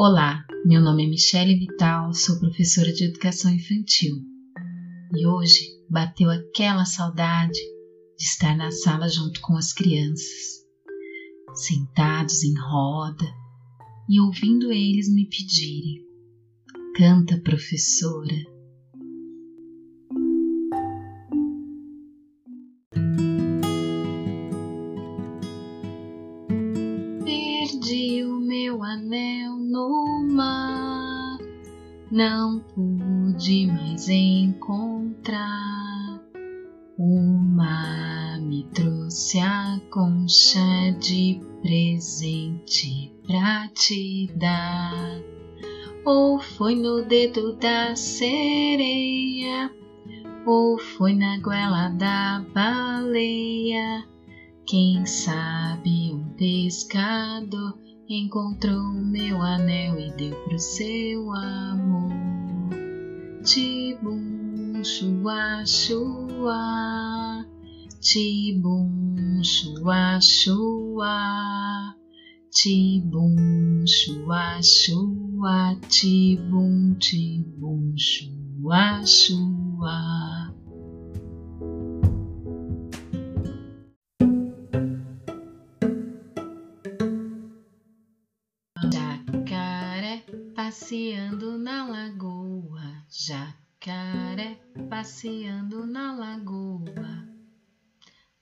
Olá, meu nome é Michele Vital, sou professora de educação infantil. E hoje bateu aquela saudade de estar na sala junto com as crianças, sentados em roda e ouvindo eles me pedirem: Canta, professora. Perdi o meu anel não pude mais encontrar. O mar me trouxe a concha de presente pra te dar. Ou foi no dedo da sereia, ou foi na goela da baleia. Quem sabe um pescador encontrou meu anel e deu pro seu amor. Tibum, chua, chua, tibum, chua, chua, tibum, chua, chua, tibum, tibum, chua, chua. Jacaré passeando na lagoa, jacaré passeando na lagoa.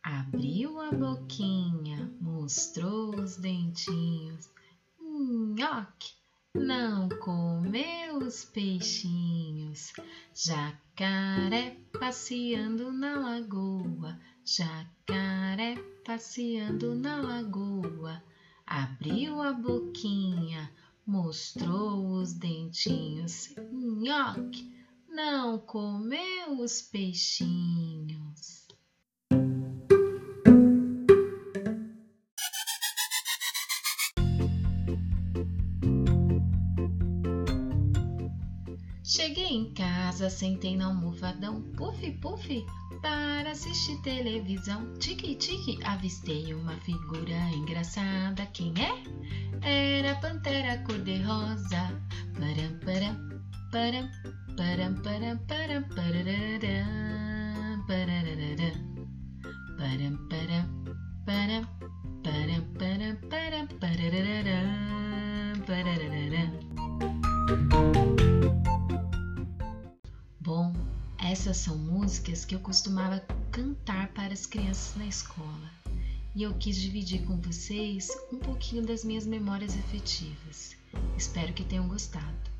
Abriu a boquinha, mostrou os dentinhos. Nhoque, não comeu os peixinhos. Jacaré passeando na lagoa, jacaré passeando na lagoa. Abriu a boquinha, mostrou os dentinhos. Nhoque, não comeu os peixinhos. Cheguei em casa, sentei no almofadão, puf, puf, para assistir televisão. Tique, tique, avistei uma figura engraçada. Quem é? Era a pantera cor-de-rosa. Param, param, param, param, param, param, parararã, essas são músicas que eu costumava cantar para as crianças na escola e eu quis dividir com vocês um pouquinho das minhas memórias afetivas. Espero que tenham gostado.